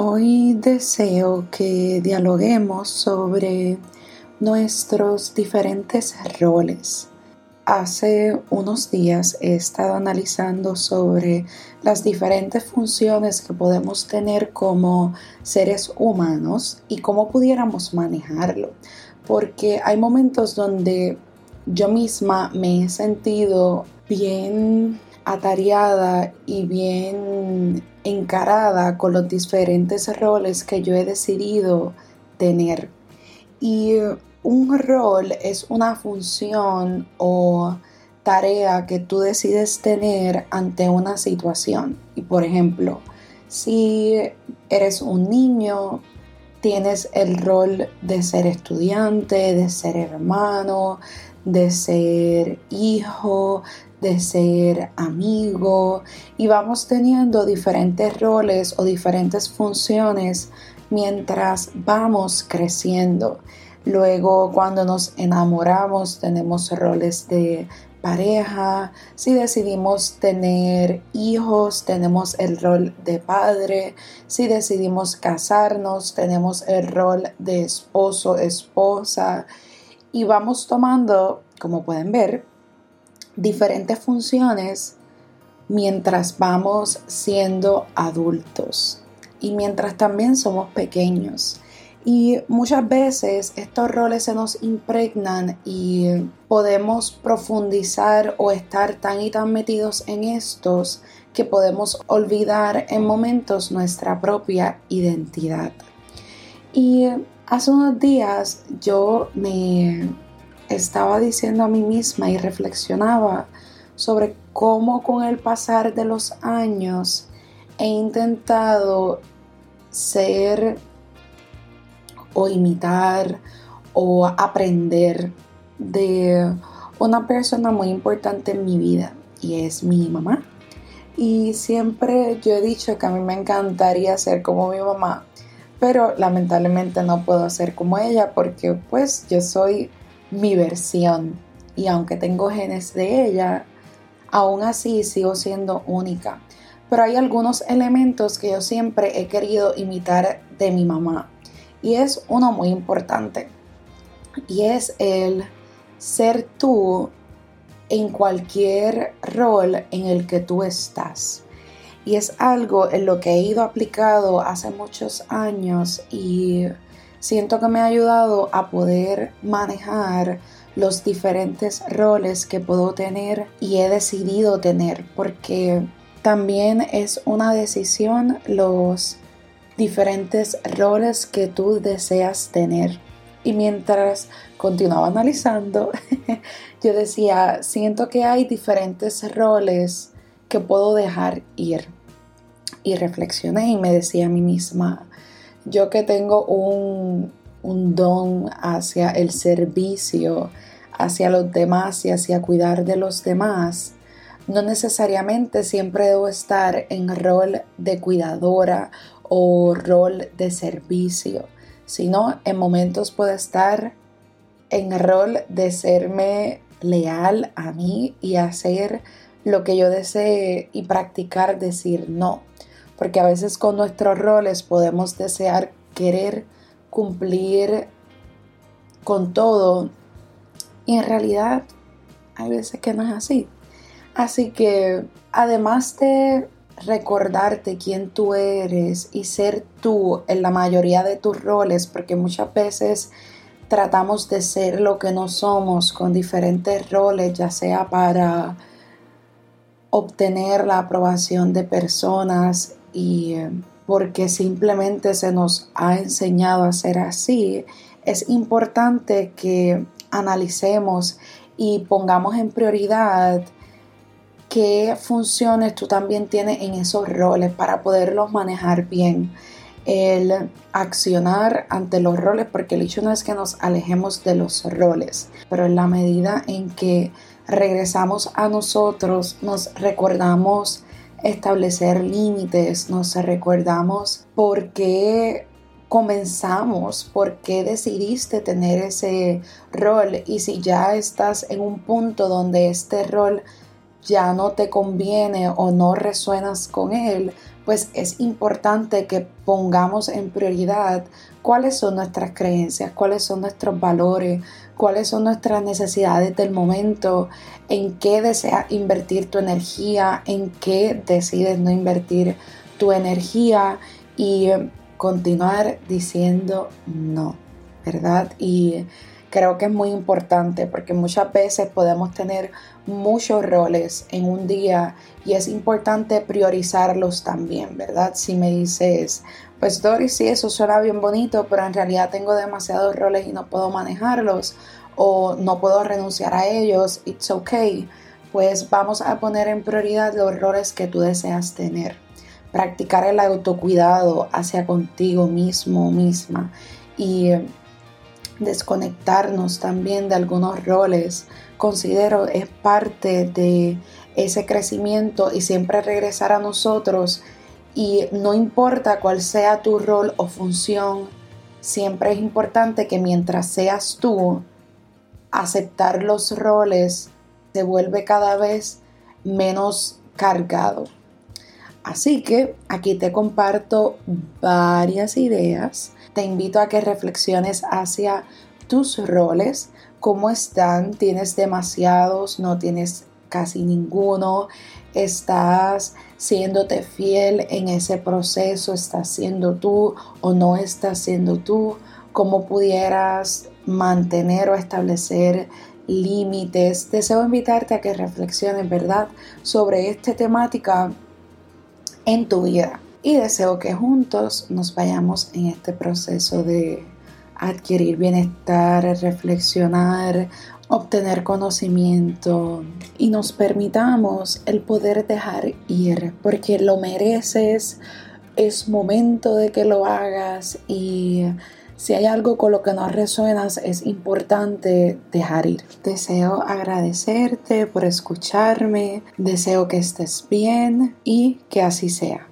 Hoy deseo que dialoguemos sobre nuestros diferentes roles. Hace unos días he estado analizando sobre las diferentes funciones que podemos tener como seres humanos y cómo pudiéramos manejarlo. Porque hay momentos donde yo misma me he sentido bien atareada y bien encarada con los diferentes roles que yo he decidido tener. Y un rol es una función o tarea que tú decides tener ante una situación. Y por ejemplo, si eres un niño, tienes el rol de ser estudiante, de ser hermano, de ser hijo, de ser amigo y vamos teniendo diferentes roles o diferentes funciones mientras vamos creciendo. Luego cuando nos enamoramos tenemos roles de pareja, si decidimos tener hijos tenemos el rol de padre, si decidimos casarnos tenemos el rol de esposo, esposa. Y vamos tomando, como pueden ver, diferentes funciones mientras vamos siendo adultos y mientras también somos pequeños. Y muchas veces estos roles se nos impregnan y podemos profundizar o estar tan y tan metidos en estos que podemos olvidar en momentos nuestra propia identidad. Y hace unos días yo me estaba diciendo a mí misma y reflexionaba sobre cómo con el pasar de los años he intentado ser o imitar o aprender de una persona muy importante en mi vida y es mi mamá. Y siempre yo he dicho que a mí me encantaría ser como mi mamá, pero lamentablemente no puedo ser como ella porque pues yo soy mi versión y aunque tengo genes de ella, aún así sigo siendo única. Pero hay algunos elementos que yo siempre he querido imitar de mi mamá y es uno muy importante y es el ser tú en cualquier rol en el que tú estás. Y es algo en lo que he ido aplicado hace muchos años y siento que me ha ayudado a poder manejar los diferentes roles que puedo tener y he decidido tener porque también es una decisión los diferentes roles que tú deseas tener. Y mientras continuaba analizando, yo decía, siento que hay diferentes roles que puedo dejar ir. Y reflexioné y me decía a mí misma, yo que tengo un, don hacia el servicio, hacia los demás y hacia cuidar de los demás, no necesariamente siempre debo estar en rol de cuidadora o rol de servicio, sino en momentos puedo estar en rol de serme leal a mí y hacer lo que yo desee y practicar decir no porque a veces con nuestros roles podemos desear querer cumplir con todo y en realidad hay veces que no es así. Así que además de recordarte quién tú eres y ser tú en la mayoría de tus roles, porque muchas veces tratamos de ser lo que no somos con diferentes roles, ya sea para obtener la aprobación de personas y eh, porque simplemente se nos ha enseñado a ser así, es importante que analicemos y pongamos en prioridad qué funciones tú también tienes en esos roles para poderlos manejar bien. El accionar ante los roles, porque el hecho no es que nos alejemos de los roles, pero en la medida en que regresamos a nosotros, nos recordamos establecer límites, nos recordamos por qué comenzamos, por qué decidiste tener ese rol. Y si ya estás en un punto donde este rol ya no te conviene o no resuenas con él, pues es importante que pongamos en prioridad cuáles son nuestras creencias, cuáles son nuestros valores, cuáles son nuestras necesidades del momento, en qué deseas invertir tu energía, en qué decides no invertir tu energía y continuar diciendo no, ¿verdad? Y creo que es muy importante porque muchas veces podemos tener muchos roles en un día y es importante priorizarlos también, ¿verdad? Si me dices, pues Doris, sí, eso suena bien bonito, pero en realidad tengo demasiados roles y no puedo manejarlos o no puedo renunciar a ellos, it's okay. Pues vamos a poner en prioridad los roles que tú deseas tener. Practicar el autocuidado hacia contigo mismo, misma y desconectarnos también de algunos roles, considero es parte de ese crecimiento y siempre regresar a nosotros y no importa cuál sea tu rol o función, siempre es importante que mientras seas tú, aceptar los roles se vuelve cada vez menos cargado. Así que aquí te comparto varias ideas te invito a que reflexiones hacia tus roles, cómo están, tienes demasiados, no tienes casi ninguno, estás siéndote fiel en ese proceso, estás siendo tú o no estás siendo tú, cómo pudieras mantener o establecer límites. Deseo invitarte a que reflexiones, ¿verdad?, sobre esta temática en tu vida. Y deseo que juntos nos vayamos en este proceso de adquirir bienestar, reflexionar, obtener conocimiento y nos permitamos el poder dejar ir porque lo mereces, es momento de que lo hagas y si hay algo con lo que no resuenas es importante dejar ir. Deseo agradecerte por escucharme, deseo que estés bien y que así sea.